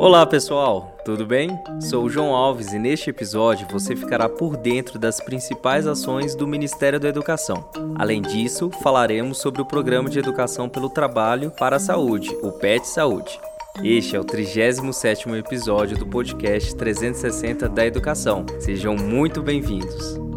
Olá pessoal, tudo bem? Sou João Alves e neste episódio você ficará por dentro das principais ações do Ministério da Educação. Além disso, falaremos sobre o Programa de Educação pelo Trabalho para a Saúde, o PET Saúde. Este é o 37º episódio do podcast 360 da Educação. Sejam muito bem-vindos.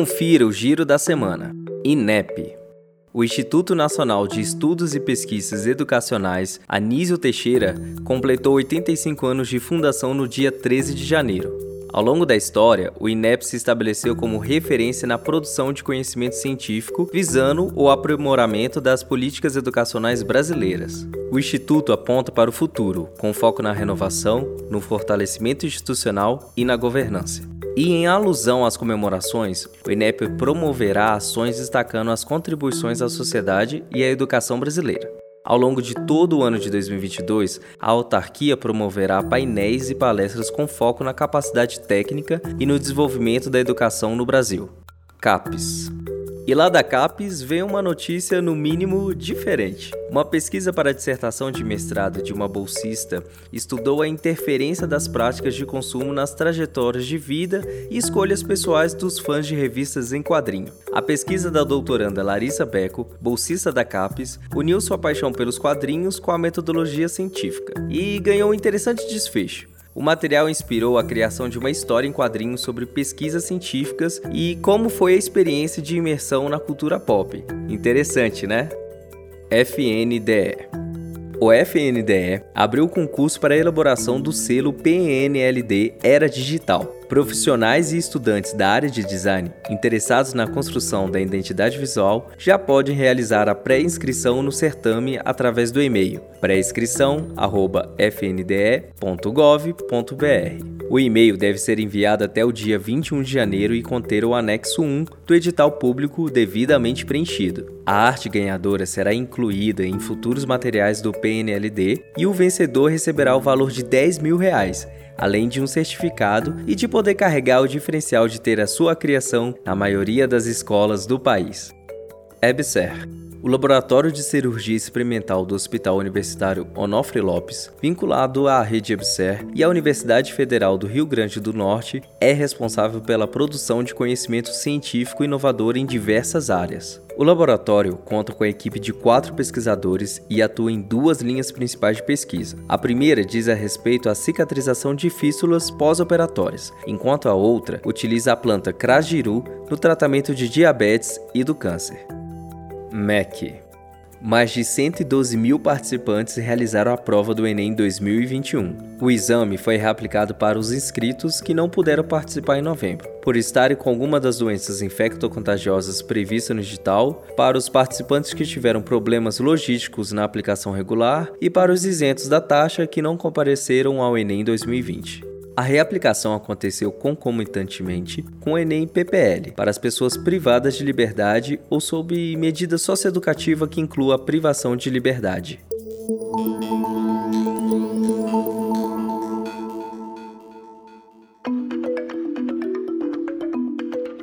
Confira o giro da semana. INEP. O Instituto Nacional de Estudos e Pesquisas Educacionais Anísio Teixeira completou 85 anos de fundação no dia 13 de janeiro. Ao longo da história, o INEP se estabeleceu como referência na produção de conhecimento científico, visando o aprimoramento das políticas educacionais brasileiras. O Instituto aponta para o futuro, com foco na renovação, no fortalecimento institucional e na governança. E em alusão às comemorações, o INEP promoverá ações destacando as contribuições à sociedade e à educação brasileira. Ao longo de todo o ano de 2022, a autarquia promoverá painéis e palestras com foco na capacidade técnica e no desenvolvimento da educação no Brasil. CAPES e lá da CAPES veio uma notícia, no mínimo, diferente. Uma pesquisa para a dissertação de mestrado de uma bolsista estudou a interferência das práticas de consumo nas trajetórias de vida e escolhas pessoais dos fãs de revistas em quadrinho. A pesquisa da doutoranda Larissa Beco, bolsista da CAPES, uniu sua paixão pelos quadrinhos com a metodologia científica e ganhou um interessante desfecho. O material inspirou a criação de uma história em quadrinhos sobre pesquisas científicas e como foi a experiência de imersão na cultura pop. Interessante, né? FNDE o FNDE abriu o concurso para a elaboração do selo PNLD Era Digital. Profissionais e estudantes da área de design interessados na construção da identidade visual já podem realizar a pré-inscrição no certame através do e-mail pré-inscrição@fnde.gov.br. O e-mail deve ser enviado até o dia 21 de janeiro e conter o anexo 1 do edital público devidamente preenchido. A arte ganhadora será incluída em futuros materiais do PNLD e o vencedor receberá o valor de 10 mil reais além de um certificado e de poder carregar o diferencial de ter a sua criação na maioria das escolas do país. EBSER o Laboratório de Cirurgia Experimental do Hospital Universitário Onofre Lopes, vinculado à rede EBSER e à Universidade Federal do Rio Grande do Norte, é responsável pela produção de conhecimento científico inovador em diversas áreas. O laboratório conta com a equipe de quatro pesquisadores e atua em duas linhas principais de pesquisa. A primeira diz a respeito à cicatrização de fístulas pós-operatórias, enquanto a outra utiliza a planta crajiru no tratamento de diabetes e do câncer. MEC. Mais de 112 mil participantes realizaram a prova do Enem 2021. O exame foi reaplicado para os inscritos que não puderam participar em novembro, por estarem com alguma das doenças infectocontagiosas previstas no edital, para os participantes que tiveram problemas logísticos na aplicação regular e para os isentos da taxa que não compareceram ao Enem 2020. A reaplicação aconteceu concomitantemente com o Enem PPL para as pessoas privadas de liberdade ou sob medida socioeducativa que inclua a privação de liberdade.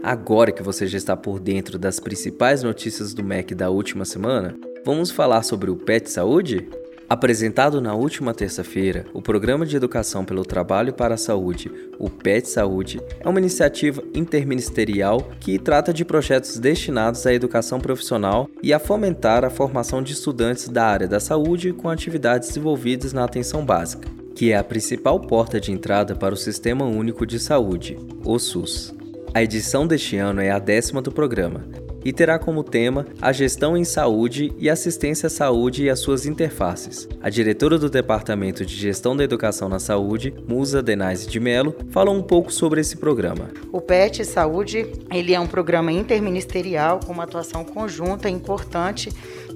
Agora que você já está por dentro das principais notícias do MEC da última semana, vamos falar sobre o PET Saúde? Apresentado na última terça-feira, o Programa de Educação pelo Trabalho para a Saúde, o PET Saúde, é uma iniciativa interministerial que trata de projetos destinados à educação profissional e a fomentar a formação de estudantes da área da saúde com atividades desenvolvidas na atenção básica, que é a principal porta de entrada para o Sistema Único de Saúde, o SUS. A edição deste ano é a décima do programa e terá como tema a gestão em saúde e assistência à saúde e as suas interfaces. A diretora do Departamento de Gestão da Educação na Saúde, Musa Denise de Mello, falou um pouco sobre esse programa. O PET Saúde, ele é um programa interministerial com uma atuação conjunta importante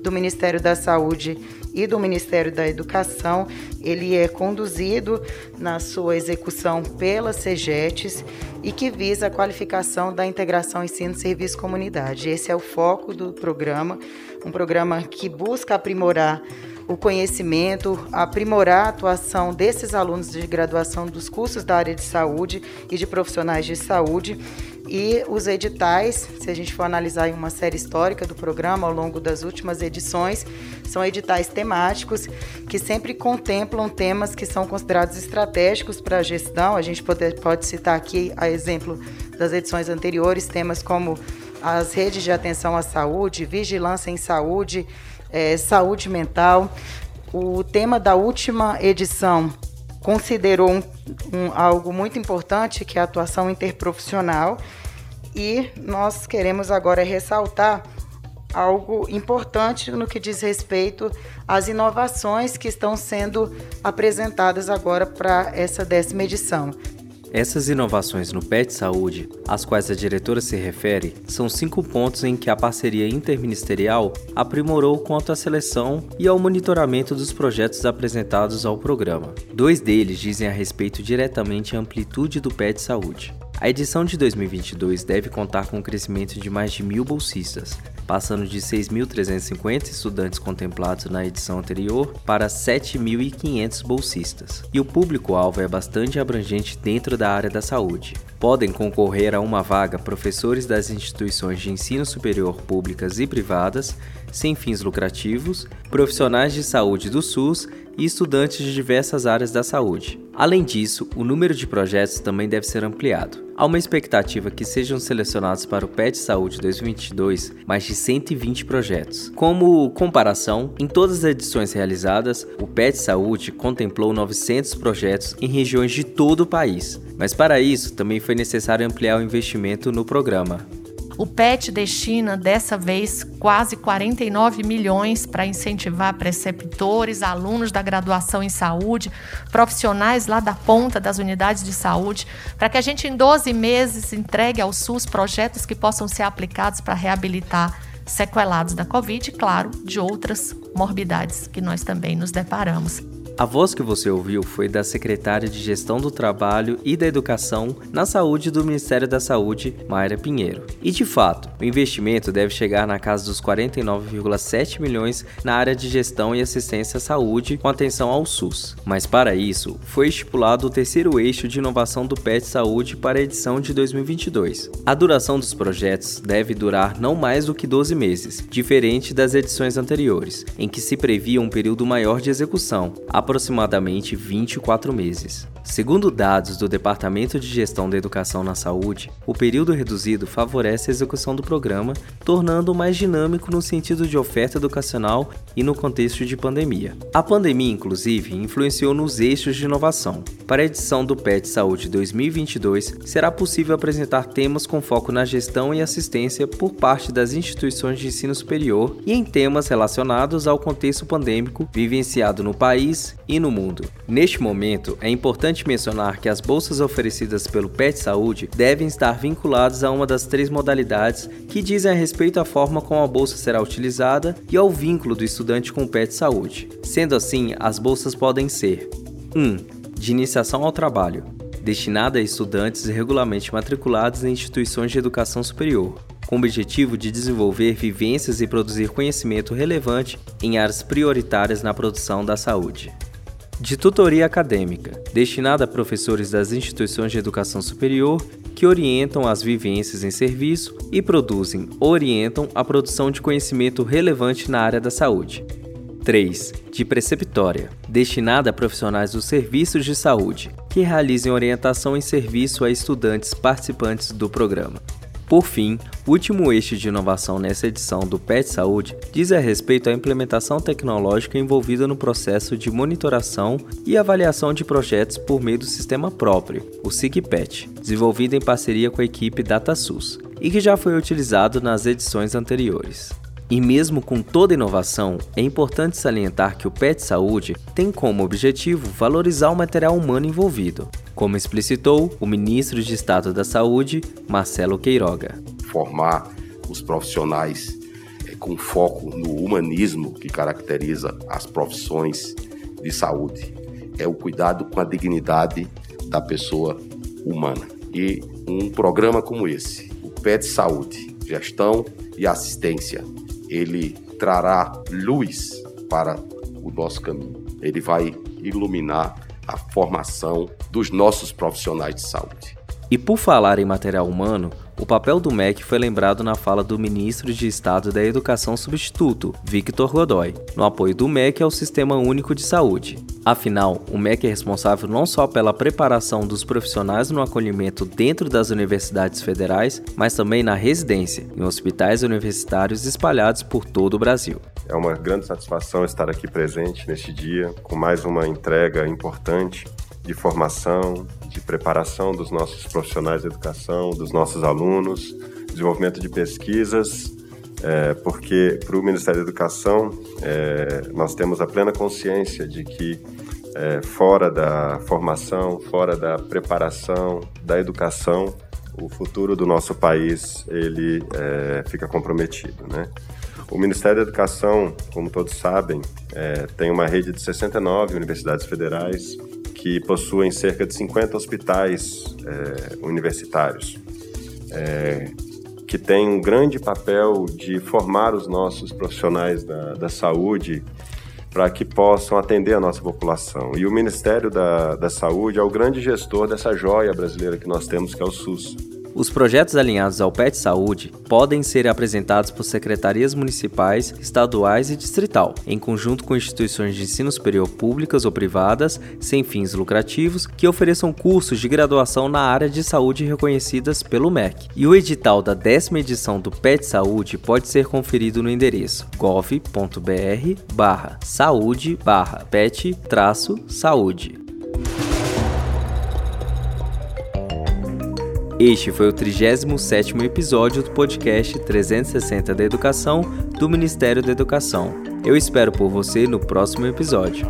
do Ministério da Saúde e do Ministério da Educação. Ele é conduzido na sua execução pela CEGETES e que visa a qualificação da integração ensino-serviço-comunidade. Esse é o foco do programa, um programa que busca aprimorar o conhecimento, aprimorar a atuação desses alunos de graduação dos cursos da área de saúde e de profissionais de saúde. E os editais, se a gente for analisar em uma série histórica do programa ao longo das últimas edições, são editais temáticos que sempre contemplam temas que são considerados estratégicos para a gestão. A gente pode, pode citar aqui, a exemplo das edições anteriores, temas como as redes de atenção à saúde, vigilância em saúde, é, saúde mental. O tema da última edição considerou um, um, algo muito importante, que é a atuação interprofissional, e nós queremos agora ressaltar algo importante no que diz respeito às inovações que estão sendo apresentadas agora para essa décima edição. Essas inovações no PET Saúde, às quais a diretora se refere, são cinco pontos em que a parceria interministerial aprimorou quanto à seleção e ao monitoramento dos projetos apresentados ao programa. Dois deles dizem a respeito diretamente à amplitude do PET Saúde. A edição de 2022 deve contar com um crescimento de mais de mil bolsistas, passando de 6.350 estudantes contemplados na edição anterior para 7.500 bolsistas. E o público-alvo é bastante abrangente dentro da área da saúde. Podem concorrer a uma vaga professores das instituições de ensino superior públicas e privadas, sem fins lucrativos, profissionais de saúde do SUS e estudantes de diversas áreas da saúde. Além disso, o número de projetos também deve ser ampliado. Há uma expectativa que sejam selecionados para o PET Saúde 2022 mais de 120 projetos. Como comparação, em todas as edições realizadas, o PET Saúde contemplou 900 projetos em regiões de todo o país. Mas para isso, também foi necessário ampliar o investimento no programa. O PET destina dessa vez quase 49 milhões para incentivar preceptores, alunos da graduação em saúde, profissionais lá da ponta das unidades de saúde, para que a gente em 12 meses entregue ao SUS projetos que possam ser aplicados para reabilitar sequelados da Covid e, claro, de outras morbidades que nós também nos deparamos. A voz que você ouviu foi da secretária de Gestão do Trabalho e da Educação na Saúde do Ministério da Saúde, Mayra Pinheiro. E de fato, o investimento deve chegar na casa dos 49,7 milhões na área de gestão e assistência à saúde com atenção ao SUS. Mas para isso, foi estipulado o terceiro eixo de inovação do PET Saúde para a edição de 2022. A duração dos projetos deve durar não mais do que 12 meses, diferente das edições anteriores, em que se previa um período maior de execução, aproximadamente 24 meses. Segundo dados do Departamento de Gestão da Educação na Saúde, o período reduzido favorece a execução do programa, tornando-o mais dinâmico no sentido de oferta educacional e no contexto de pandemia. A pandemia, inclusive, influenciou nos eixos de inovação. Para a edição do PET Saúde 2022, será possível apresentar temas com foco na gestão e assistência por parte das instituições de ensino superior e em temas relacionados ao contexto pandêmico vivenciado no país e no mundo. Neste momento, é importante mencionar que as bolsas oferecidas pelo PET Saúde devem estar vinculadas a uma das três modalidades que dizem a respeito à forma como a bolsa será utilizada e ao vínculo do estudante com o PET Saúde. Sendo assim, as bolsas podem ser 1. Um, de iniciação ao trabalho, destinada a estudantes regularmente matriculados em instituições de educação superior, com o objetivo de desenvolver vivências e produzir conhecimento relevante em áreas prioritárias na produção da saúde de tutoria acadêmica, destinada a professores das instituições de educação superior que orientam as vivências em serviço e produzem orientam a produção de conhecimento relevante na área da saúde. 3. De preceptória, destinada a profissionais dos serviços de saúde, que realizem orientação em serviço a estudantes participantes do programa. Por fim, o último eixo de inovação nessa edição do PET Saúde diz a respeito à implementação tecnológica envolvida no processo de monitoração e avaliação de projetos por meio do sistema próprio, o SIGPET, desenvolvido em parceria com a equipe DataSUS, e que já foi utilizado nas edições anteriores. E mesmo com toda inovação, é importante salientar que o PET Saúde tem como objetivo valorizar o material humano envolvido, como explicitou o ministro de Estado da Saúde, Marcelo Queiroga. Formar os profissionais é, com foco no humanismo que caracteriza as profissões de saúde. É o cuidado com a dignidade da pessoa humana. E um programa como esse, o PET Saúde, Gestão e Assistência, ele trará luz para o nosso caminho. Ele vai iluminar a formação dos nossos profissionais de saúde. E por falar em material humano, o papel do MEC foi lembrado na fala do ministro de Estado da Educação substituto, Victor Godoy, no apoio do MEC ao Sistema Único de Saúde. Afinal, o MEC é responsável não só pela preparação dos profissionais no acolhimento dentro das universidades federais, mas também na residência, em hospitais universitários espalhados por todo o Brasil. É uma grande satisfação estar aqui presente neste dia, com mais uma entrega importante de formação, de preparação dos nossos profissionais de educação, dos nossos alunos, desenvolvimento de pesquisas, é, porque para o Ministério da Educação é, nós temos a plena consciência de que é, fora da formação, fora da preparação, da educação, o futuro do nosso país ele é, fica comprometido, né? O Ministério da Educação, como todos sabem, é, tem uma rede de 69 universidades federais que possuem cerca de 50 hospitais é, universitários, é, que tem um grande papel de formar os nossos profissionais da, da saúde para que possam atender a nossa população. E o Ministério da, da Saúde é o grande gestor dessa joia brasileira que nós temos, que é o SUS. Os projetos alinhados ao PET Saúde podem ser apresentados por secretarias municipais, estaduais e distrital, em conjunto com instituições de ensino superior públicas ou privadas, sem fins lucrativos, que ofereçam cursos de graduação na área de saúde reconhecidas pelo MEC. E o edital da décima edição do PET Saúde pode ser conferido no endereço gov.br Este foi o 37º episódio do podcast 360 da Educação do Ministério da Educação. Eu espero por você no próximo episódio.